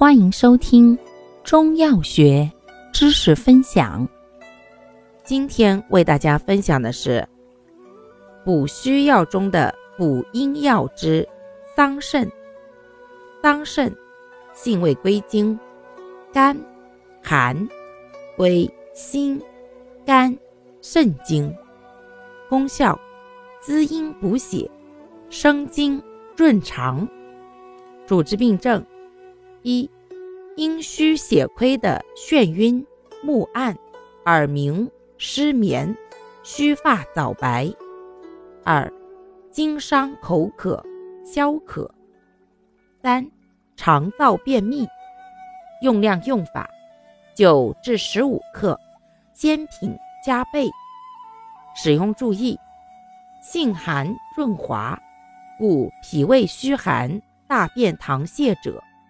欢迎收听中药学知识分享。今天为大家分享的是补虚药中的补阴药之桑葚。桑葚性味归经：甘、寒，归心、肝、肾经。功效：滋阴补血，生津润肠。主治病症。一、阴虚血亏的眩晕、目暗、耳鸣、失眠、须发早白；二、经伤口渴、消渴；三、肠燥便秘。用量用法：九至十五克，煎品加倍。使用注意：性寒润滑，故脾胃虚寒、大便溏泻者。